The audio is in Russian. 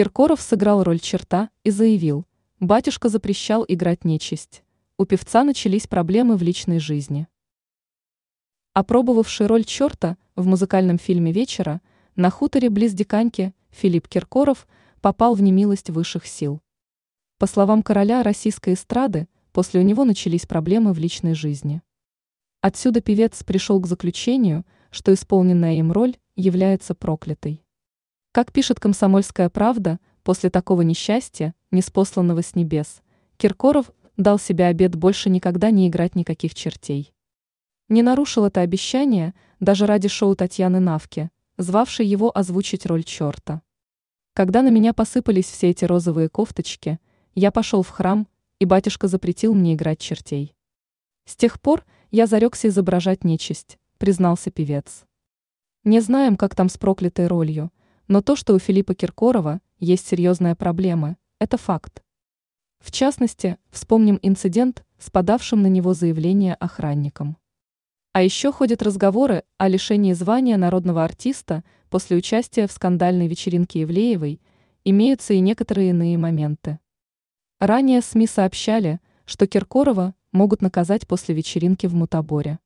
Киркоров сыграл роль черта и заявил, батюшка запрещал играть нечисть. У певца начались проблемы в личной жизни. Опробовавший роль черта в музыкальном фильме «Вечера» на хуторе близ Диканьки Филипп Киркоров попал в немилость высших сил. По словам короля российской эстрады, после у него начались проблемы в личной жизни. Отсюда певец пришел к заключению, что исполненная им роль является проклятой. Как пишет «Комсомольская правда», после такого несчастья, неспосланного с небес, Киркоров дал себе обет больше никогда не играть никаких чертей. Не нарушил это обещание даже ради шоу Татьяны Навки, звавшей его озвучить роль черта. Когда на меня посыпались все эти розовые кофточки, я пошел в храм, и батюшка запретил мне играть чертей. С тех пор я зарекся изображать нечисть, признался певец. Не знаем, как там с проклятой ролью, но то, что у Филиппа Киркорова есть серьезная проблема, это факт. В частности, вспомним инцидент с подавшим на него заявление охранником. А еще ходят разговоры о лишении звания народного артиста после участия в скандальной вечеринке Евлеевой, имеются и некоторые иные моменты. Ранее СМИ сообщали, что Киркорова могут наказать после вечеринки в Мутаборе.